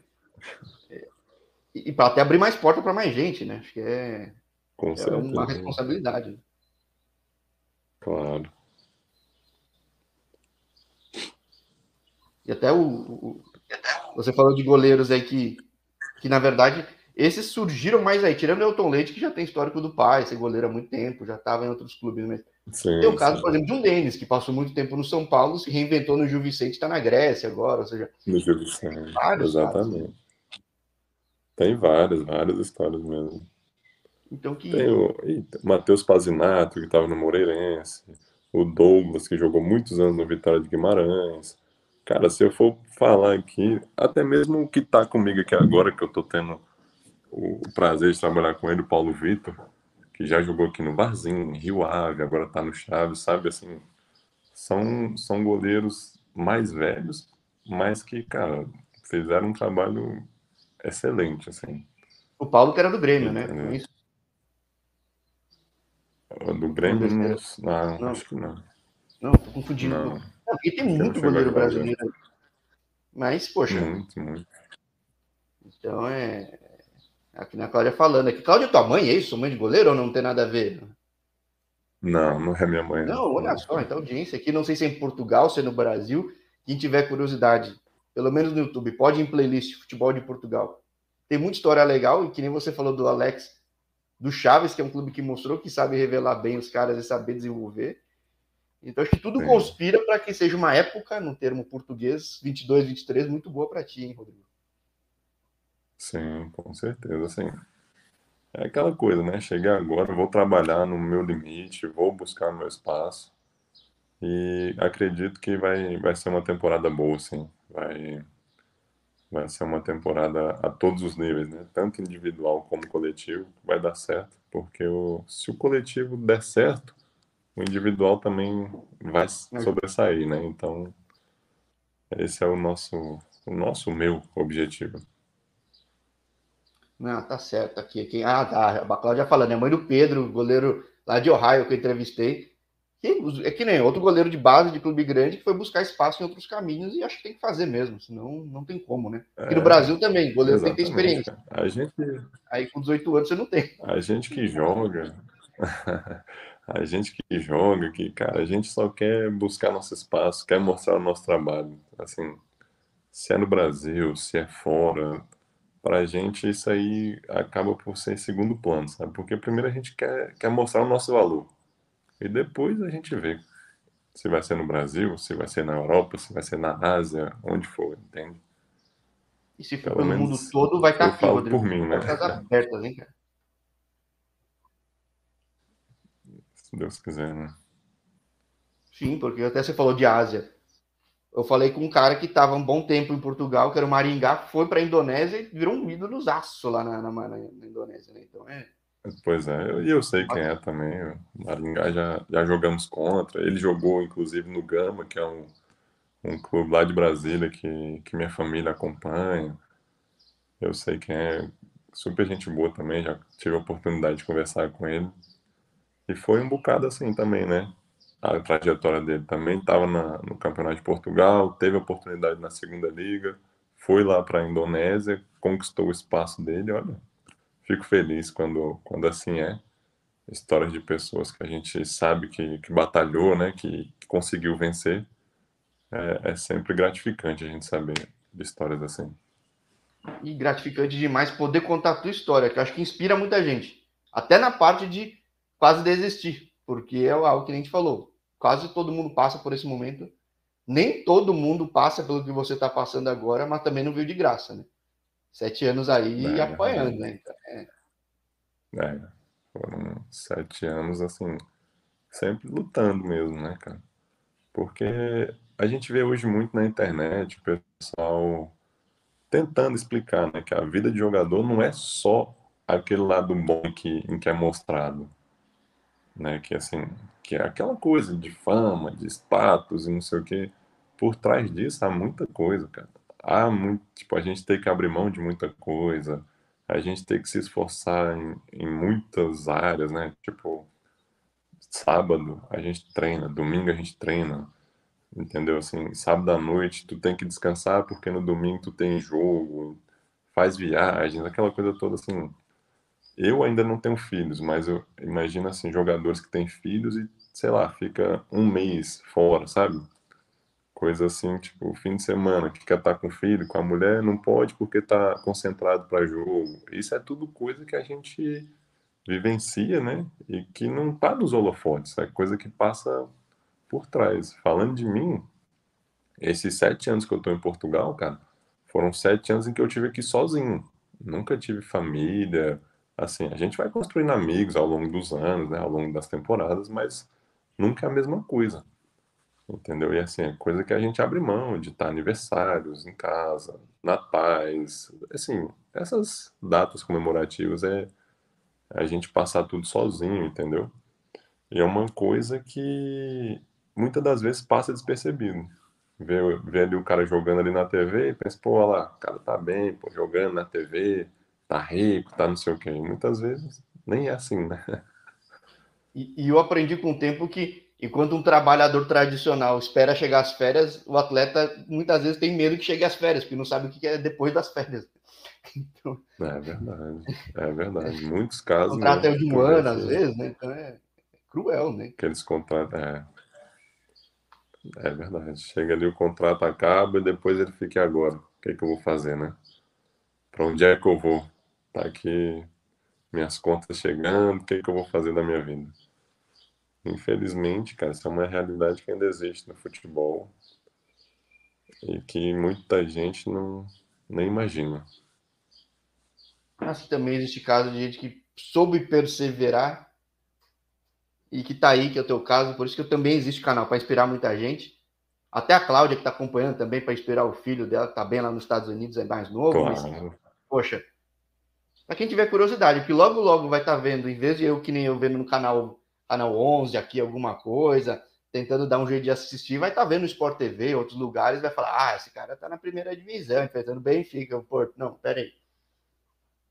e, e para até abrir mais porta para mais gente, né? Acho que é, Com é uma responsabilidade. Claro. E até o, o, você falou de goleiros aí que, que na verdade esses surgiram mais aí, tirando o Elton Leite, que já tem histórico do pai, ser goleiro há muito tempo, já estava em outros clubes. Mas... Sim, tem o caso, sim. por exemplo, de um Denis, que passou muito tempo no São Paulo, se reinventou no Gil Vicente, está na Grécia agora, ou seja... No Gil Vicente, exatamente. Casos. Tem várias, várias histórias mesmo. Então que... Tem o Matheus Pazinato, que estava no Moreirense, o Douglas, que jogou muitos anos no Vitória de Guimarães. Cara, se eu for falar aqui, até mesmo o que está comigo aqui agora, que eu estou tendo o prazer de trabalhar com ele, o Paulo Vitor, que já jogou aqui no Barzinho, Rio Ave, agora está no Chaves, sabe? Assim, são, são goleiros mais velhos, mas que, cara, fizeram um trabalho excelente, assim. O Paulo que era do Grêmio, né? É isso? Do Grêmio, não, não, não, acho que não. Não, tô confundindo. Não. não porque tem muito goleiro brasileiro. Mas, poxa. Muito, muito. Então é. Aqui na Cláudia falando aqui. Cláudia, tua mãe é isso? Mãe de goleiro ou não tem nada a ver? Não, não é minha mãe. Não, olha só, então audiência aqui, não sei se é em Portugal, se é no Brasil. Quem tiver curiosidade, pelo menos no YouTube, pode ir em playlist Futebol de Portugal. Tem muita história legal, e que nem você falou do Alex, do Chaves, que é um clube que mostrou que sabe revelar bem os caras e saber desenvolver. Então, acho que tudo Sim. conspira para que seja uma época, no termo português, 22, 23, muito boa para ti, hein, Rodrigo? Sim, com certeza, sim. É aquela coisa, né? Cheguei agora, vou trabalhar no meu limite, vou buscar meu espaço. E acredito que vai, vai ser uma temporada boa, sim. Vai, vai ser uma temporada a todos os níveis, né? Tanto individual como coletivo, vai dar certo. Porque o, se o coletivo der certo, o individual também vai sobressair, né? Então, esse é o nosso, o nosso, meu objetivo. Não, tá certo. Aqui, aqui. Ah, tá. A Cláudia falando, é mãe do Pedro, goleiro lá de Ohio que eu entrevistei. Que, é que nem outro goleiro de base de clube grande que foi buscar espaço em outros caminhos e acho que tem que fazer mesmo, senão não tem como, né? Aqui é, no Brasil também, goleiro tem que ter experiência. A gente... Aí com 18 anos você não tem. A gente que joga. a gente que joga, que, cara, a gente só quer buscar nosso espaço, quer mostrar o nosso trabalho. Assim, se é no Brasil, se é fora, pra gente isso aí acaba por ser segundo plano, sabe? Porque primeiro a gente quer, quer mostrar o nosso valor. E depois a gente vê se vai ser no Brasil, se vai ser na Europa, se vai ser na Ásia, onde for, entende? E se for no mundo todo, vai estar aqui, Rodrigo. por mim, né? abertas, hein, cara? se Deus quiser, né? Sim, porque até você falou de Ásia. Eu falei com um cara que estava um bom tempo em Portugal, que era o Maringá, foi para a Indonésia e virou um ídolo zaço lá na, na, na, Indonésia, né? Então é. Pois é, e eu, eu, sei quem é também. O Maringá já, já jogamos contra. Ele jogou, inclusive, no Gama, que é um, um clube lá de Brasília que, que minha família acompanha. Eu sei quem é. Super gente boa também, já tive a oportunidade de conversar com ele. E foi um bocado assim também, né? A trajetória dele também estava no Campeonato de Portugal, teve oportunidade na Segunda Liga, foi lá para a Indonésia, conquistou o espaço dele. Olha, fico feliz quando, quando assim é. Histórias de pessoas que a gente sabe que, que batalhou, né? Que, conseguiu vencer. É, é sempre gratificante a gente saber de histórias assim. E gratificante demais poder contar a tua história, que eu acho que inspira muita gente. Até na parte de quase desistir, porque é algo que a gente falou. Quase todo mundo passa por esse momento. Nem todo mundo passa pelo que você está passando agora, mas também não veio de graça, né? Sete anos aí é, apanhando, né? Então, é. é. foram sete anos, assim, sempre lutando mesmo, né, cara? Porque a gente vê hoje muito na internet o pessoal tentando explicar, né, que a vida de jogador não é só aquele lado bom que, em que é mostrado né? Que assim, que é aquela coisa de fama, de status e não sei o quê. Por trás disso há muita coisa, cara. Há muito, tipo, a gente tem que abrir mão de muita coisa, a gente tem que se esforçar em, em muitas áreas, né? Tipo, sábado a gente treina, domingo a gente treina, entendeu? Assim, sábado à noite tu tem que descansar porque no domingo tu tem jogo, faz viagens, aquela coisa toda assim. Eu ainda não tenho filhos, mas eu imagino assim, jogadores que têm filhos e, sei lá, fica um mês fora, sabe? Coisa assim, tipo, fim de semana, que quer estar tá com o filho, com a mulher, não pode porque está concentrado para jogo. Isso é tudo coisa que a gente vivencia, né? E que não tá nos holofotes, é coisa que passa por trás. Falando de mim, esses sete anos que eu tô em Portugal, cara, foram sete anos em que eu tive aqui sozinho. Nunca tive família, assim, a gente vai construindo amigos ao longo dos anos, né, ao longo das temporadas, mas nunca é a mesma coisa. Entendeu? E assim, é coisa que a gente abre mão de estar aniversários em casa, natais, assim, essas datas comemorativas é a gente passar tudo sozinho, entendeu? E é uma coisa que muitas das vezes passa despercebido. Vê, vê ali o cara jogando ali na TV e pensa, pô, olha lá, o cara tá bem, pô, jogando na TV, tá rico, tá não sei o quê. Muitas vezes nem é assim, né? E, e eu aprendi com o tempo que enquanto um trabalhador tradicional espera chegar às férias, o atleta muitas vezes tem medo que chegue às férias, porque não sabe o que é depois das férias. Então, é verdade, é verdade. Muitos casos. O contrato é de um ano, às vezes, né? Então é cruel, né? Aqueles contratos. É, é verdade. Chega ali, o contrato acaba e depois ele fica agora. O que, é que eu vou fazer, né? Para onde é que eu vou? Tá aqui minhas contas chegando, o que, que eu vou fazer da minha vida? Infelizmente, cara, isso é uma realidade que ainda existe no futebol e que muita gente não nem imagina. Que também existe caso de gente que soube perseverar e que tá aí, que é o teu caso, por isso que eu também existe canal para inspirar muita gente. Até a Cláudia, que está acompanhando também, para inspirar o filho dela, que está bem lá nos Estados Unidos, é mais novo. Claro. Mas, poxa, para quem tiver curiosidade, que logo, logo vai estar tá vendo, em vez de eu, que nem eu vendo no canal, canal 11 aqui, alguma coisa, tentando dar um jeito de assistir, vai estar tá vendo no Sport TV, outros lugares, vai falar, ah, esse cara está na primeira divisão, enfrentando Benfica, o Porto. Não, peraí.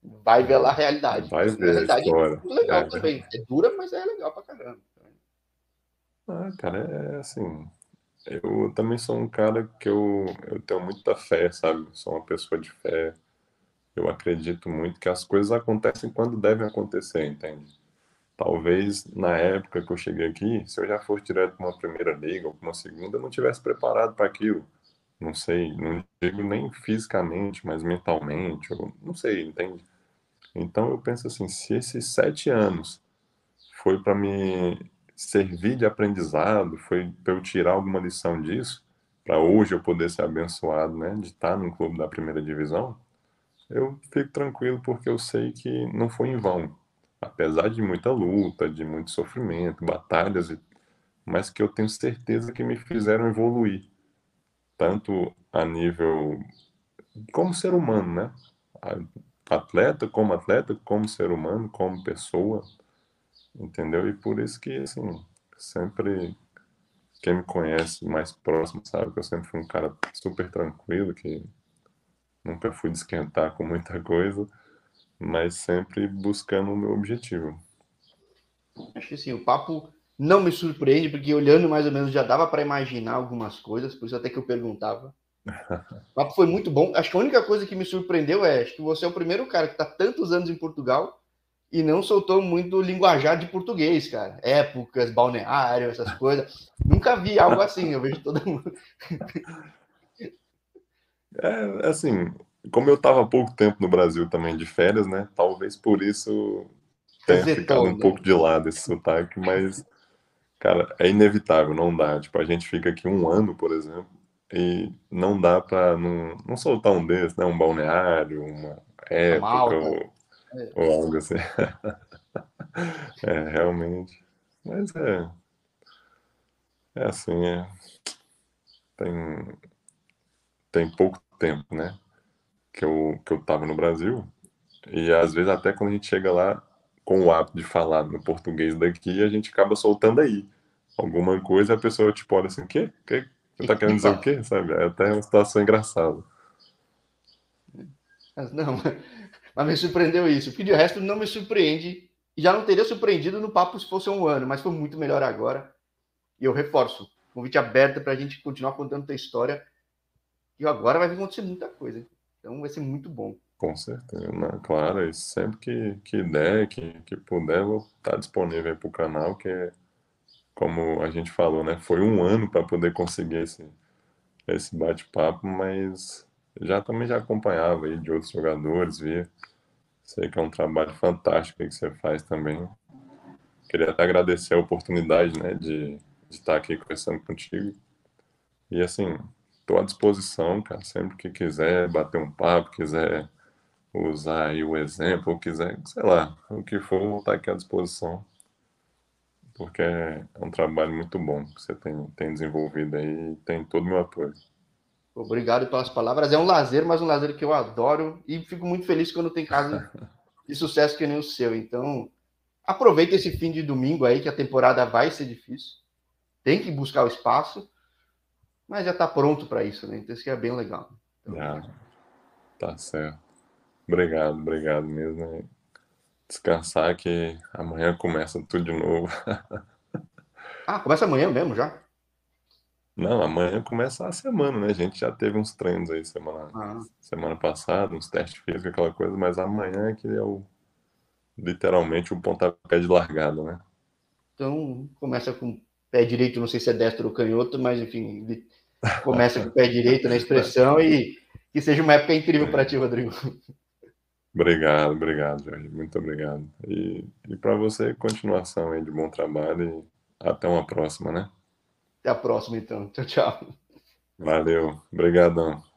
Vai ver lá a realidade. Vai ver a realidade é legal é, também. É dura, mas é legal pra caramba. Ah, cara, é assim, eu também sou um cara que eu, eu tenho muita fé, sabe? Sou uma pessoa de fé. Eu acredito muito que as coisas acontecem quando devem acontecer, entende? Talvez na época que eu cheguei aqui, se eu já fosse direto para uma primeira liga ou para uma segunda, eu não tivesse preparado para aquilo. Não sei, não digo nem fisicamente, mas mentalmente, ou não sei, entende? Então eu penso assim, se esses sete anos foi para me servir de aprendizado, foi para eu tirar alguma lição disso, para hoje eu poder ser abençoado, né, de estar num clube da primeira divisão, eu fico tranquilo porque eu sei que não foi em vão. Apesar de muita luta, de muito sofrimento, batalhas, mas que eu tenho certeza que me fizeram evoluir, tanto a nível como ser humano, né? Atleta, como atleta, como ser humano, como pessoa, entendeu? E por isso que, assim, sempre quem me conhece mais próximo sabe que eu sempre fui um cara super tranquilo, que nunca fui de esquentar com muita coisa, mas sempre buscando o meu objetivo. Acho que assim, o papo não me surpreende, porque olhando mais ou menos já dava para imaginar algumas coisas, por isso até que eu perguntava. O papo foi muito bom. Acho que a única coisa que me surpreendeu é acho que você é o primeiro cara que está tantos anos em Portugal e não soltou muito linguajar de português, cara. Épocas, balneário, essas coisas. Nunca vi algo assim, eu vejo todo mundo. É, assim, como eu estava há pouco tempo no Brasil também de férias, né? Talvez por isso tenha ficado um né? pouco de lado esse sotaque, mas, cara, é inevitável, não dá. Tipo, a gente fica aqui um ano, por exemplo, e não dá para não, não soltar um desses, né? Um balneário, uma época, ou, é. ou algo assim. é, realmente. Mas é. É assim, é. Tem, tem pouco tempo, né? Que eu, que eu tava no Brasil. E às vezes, até quando a gente chega lá com o hábito de falar no português daqui, a gente acaba soltando aí alguma coisa, a pessoa tipo olha assim, o quê? Que, você tá querendo dizer o quê? Sabe? É até uma situação engraçada. Mas não, mas me surpreendeu isso. Porque de resto não me surpreende. Já não teria surpreendido no papo se fosse um ano, mas foi muito melhor agora. E eu reforço, convite aberto para a gente continuar contando a história. E agora vai acontecer muita coisa. Então vai ser muito bom. Com certeza, né? claro. E sempre que, que der, que, que puder, vou estar disponível para o canal, que é como a gente falou, né? Foi um ano para poder conseguir esse, esse bate-papo, mas já também já acompanhava aí de outros jogadores, via. Sei que é um trabalho fantástico que você faz também. Queria até agradecer a oportunidade, né, de, de estar aqui conversando contigo. E assim, estou à disposição, cara, sempre que quiser bater um papo, quiser usar aí o exemplo, ou quiser, sei lá, o que for, vou estar aqui à disposição porque é um trabalho muito bom que você tem, tem desenvolvido aí e tem todo o meu apoio. Obrigado pelas palavras. É um lazer, mas um lazer que eu adoro e fico muito feliz quando tem caso de sucesso que nem o seu. Então, aproveita esse fim de domingo aí, que a temporada vai ser difícil. Tem que buscar o espaço, mas já está pronto para isso, né? Então, isso é bem legal. Então, ah, tá certo. Obrigado, obrigado mesmo descansar que amanhã começa tudo de novo. ah, começa amanhã mesmo já? Não, amanhã começa a semana, né? A gente já teve uns treinos aí semana, ah. semana passada, uns testes físicos, aquela coisa, mas amanhã é que é o literalmente o pontapé de largada, né? Então, começa com o pé direito, não sei se é destro ou canhoto, mas enfim, começa com o pé direito na expressão e que seja uma época incrível para ti, Rodrigo. Obrigado, obrigado, Jorge. Muito obrigado. E, e para você, continuação aí de bom trabalho até uma próxima, né? Até a próxima, então. Tchau, tchau. Valeu. Obrigadão.